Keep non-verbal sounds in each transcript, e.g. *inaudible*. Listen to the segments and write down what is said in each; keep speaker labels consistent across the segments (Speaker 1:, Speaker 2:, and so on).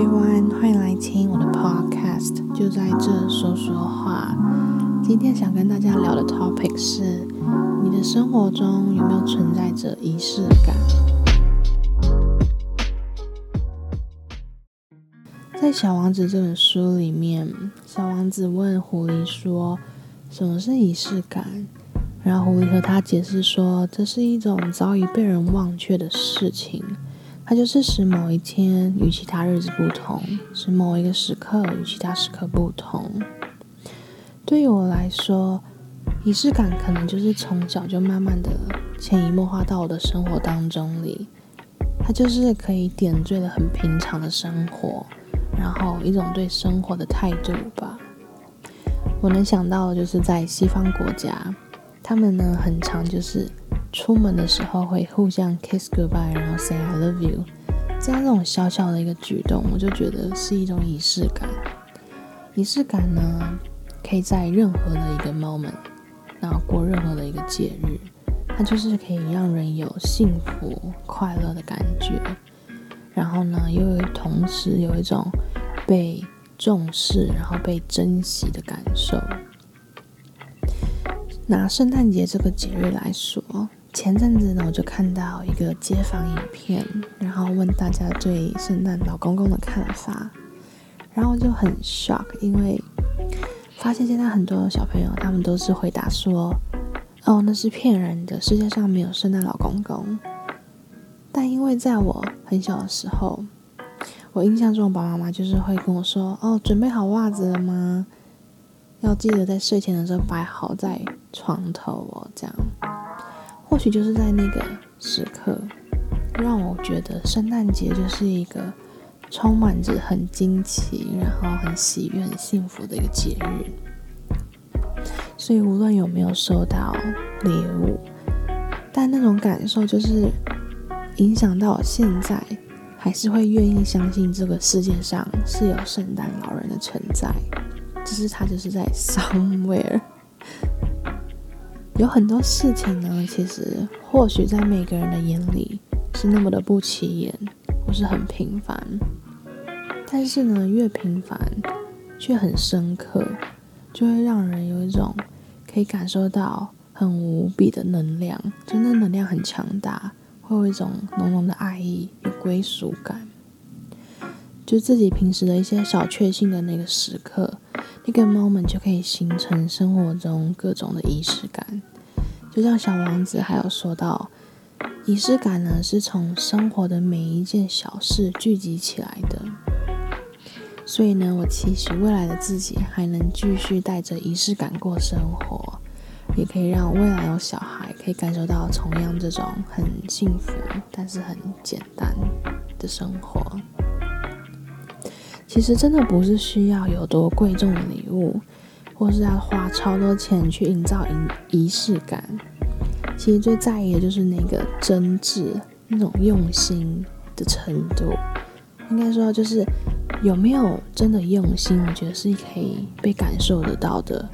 Speaker 1: everyone，欢迎来听我的 podcast，就在这说说话。今天想跟大家聊的 topic 是：你的生活中有没有存在着仪式感？在《小王子》这本书里面，小王子问狐狸说：“什么是仪式感？”然后狐狸和他解释说：“这是一种早已被人忘却的事情。”它就是使某一天与其他日子不同，使某一个时刻与其他时刻不同。对于我来说，仪式感可能就是从小就慢慢的潜移默化到我的生活当中里。它就是可以点缀了很平常的生活，然后一种对生活的态度吧。我能想到的就是在西方国家，他们呢很常就是。出门的时候会互相 kiss goodbye，然后 say I love you，这样这种小小的一个举动，我就觉得是一种仪式感。仪式感呢，可以在任何的一个 moment，然后过任何的一个节日，它就是可以让人有幸福快乐的感觉，然后呢，又有同时有一种被重视，然后被珍惜的感受。拿圣诞节这个节日来说。前阵子呢，我就看到一个街访影片，然后问大家对圣诞老公公的看法，然后就很 shock，因为发现现在很多小朋友他们都是回答说：“哦，那是骗人的，世界上没有圣诞老公公。”但因为在我很小的时候，我印象中爸爸妈妈就是会跟我说：“哦，准备好袜子了吗？要记得在睡前的时候摆好在床头哦，这样。”或许就是在那个时刻，让我觉得圣诞节就是一个充满着很惊奇，然后很喜悦、很幸福的一个节日。所以无论有没有收到礼物，但那种感受就是影响到现在，还是会愿意相信这个世界上是有圣诞老人的存在，只是他就是在 *laughs* somewhere。有很多事情呢，其实或许在每个人的眼里是那么的不起眼，或是很平凡。但是呢，越平凡却很深刻，就会让人有一种可以感受到很无比的能量，就那能量很强大，会有一种浓浓的爱意与归属感。就自己平时的一些小确幸的那个时刻，一个 moment 就可以形成生活中各种的仪式感。就像小王子还有说到，仪式感呢是从生活的每一件小事聚集起来的。所以呢，我期许未来的自己还能继续带着仪式感过生活，也可以让未来有小孩可以感受到同样这种很幸福但是很简单的生活。其实真的不是需要有多贵重的礼物。或是要花超多钱去营造仪仪式感，其实最在意的就是那个真挚、那种用心的程度。应该说，就是有没有真的用心，我觉得是可以被感受得到的。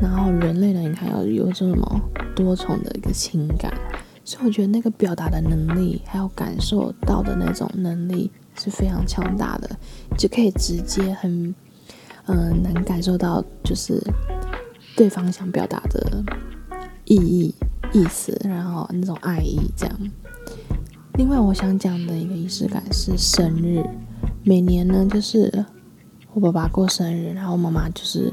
Speaker 1: 然后人类呢，你看要有这么多重的一个情感，所以我觉得那个表达的能力，还有感受到的那种能力是非常强大的，就可以直接很。嗯，能感受到就是对方想表达的意义、意思，然后那种爱意这样。另外，我想讲的一个仪式感是生日。每年呢，就是我爸爸过生日，然后妈妈就是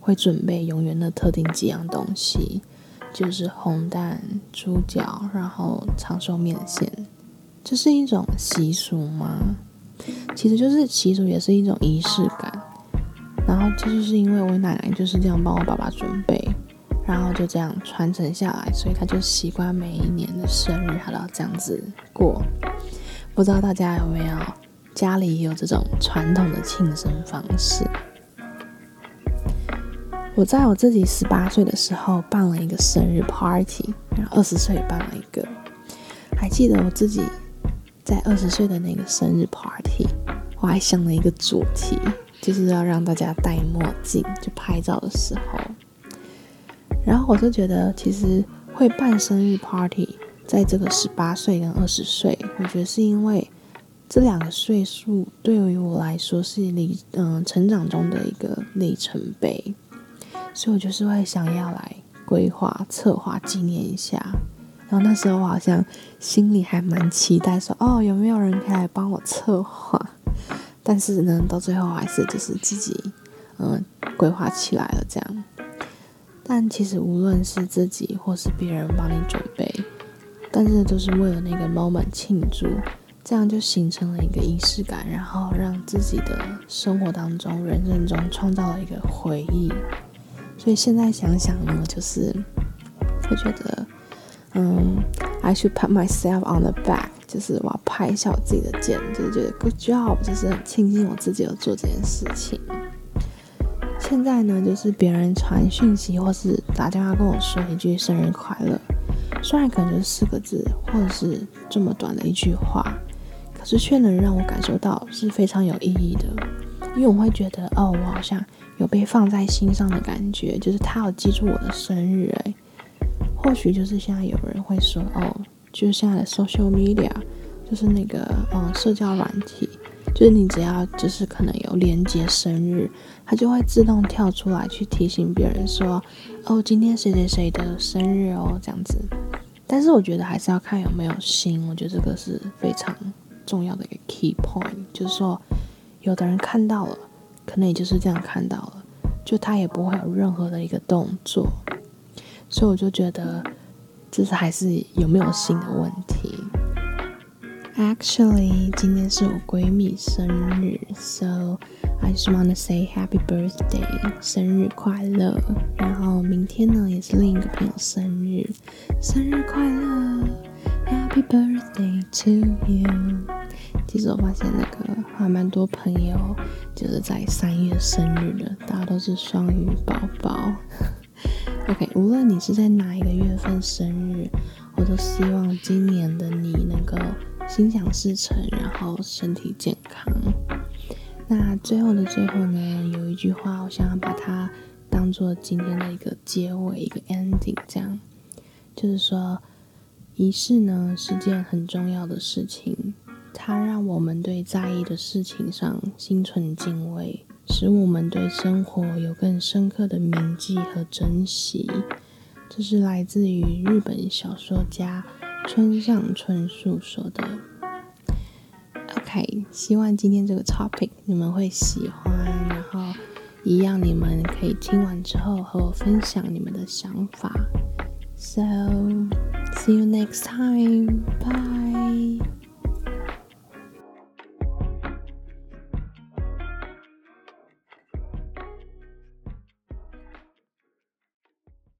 Speaker 1: 会准备永远的特定几样东西，就是红蛋、猪脚，然后长寿面线。这是一种习俗吗？其实就是习俗，也是一种仪式感。然后这就是因为我奶奶就是这样帮我爸爸准备，然后就这样传承下来，所以他就习惯每一年的生日他都要这样子过。不知道大家有没有家里也有这种传统的庆生方式？我在我自己十八岁的时候办了一个生日 party，然后二十岁办了一个。还记得我自己在二十岁的那个生日 party，我还想了一个主题。就是要让大家戴墨镜，就拍照的时候。然后我就觉得，其实会办生日 party，在这个十八岁跟二十岁，我觉得是因为这两个岁数对于我来说是里嗯成长中的一个里程碑，所以我就是会想要来规划、策划、纪念一下。然后那时候我好像心里还蛮期待，说哦有没有人可以来帮我策划？但是呢，到最后还是就是自己嗯规划起来了这样。但其实无论是自己或是别人帮你准备，但是都是为了那个 moment 庆祝。这样就形成了一个仪式感，然后让自己的生活当中、人生中创造了一个回忆。所以现在想想呢，就是会觉得，嗯，I should pat myself on the back，就是我要拍一下我自己的肩，就是觉得 good job，就是很庆幸我自己有做这件事情。现在呢，就是别人传讯息或是打电话跟我说一句生日快乐，虽然可能就是四个字，或者是这么短的一句话。可是却能让我感受到是非常有意义的，因为我会觉得哦，我好像有被放在心上的感觉，就是他有记住我的生日诶，或许就是现在有人会说哦，就是现在的 social media，就是那个嗯社交软体，就是你只要就是可能有连接生日，它就会自动跳出来去提醒别人说哦，今天谁谁谁的生日哦这样子。但是我觉得还是要看有没有心，我觉得这个是非常。重要的一个 key point 就是说，有的人看到了，可能也就是这样看到了，就他也不会有任何的一个动作，所以我就觉得，这是还是有没有心的问题。Actually，今天是我闺蜜生日，so I just wanna say happy birthday，生日快乐。然后明天呢，也是另一个朋友生日，生日快乐，Happy birthday to you。其实我发现那个还蛮多朋友就是在三月生日的，大家都是双鱼宝宝。*laughs* OK，无论你是在哪一个月份生日，我都希望今年的你能够心想事成，然后身体健康。那最后的最后呢，有一句话，我想要把它当做今天的一个结尾，一个 ending，这样就是说，仪式呢是件很重要的事情。它让我们对在意的事情上心存敬畏，使我们对生活有更深刻的铭记和珍惜。这是来自于日本小说家村上春树说的。OK，希望今天这个 topic 你们会喜欢，然后一样你们可以听完之后和我分享你们的想法。So see you next time. Bye.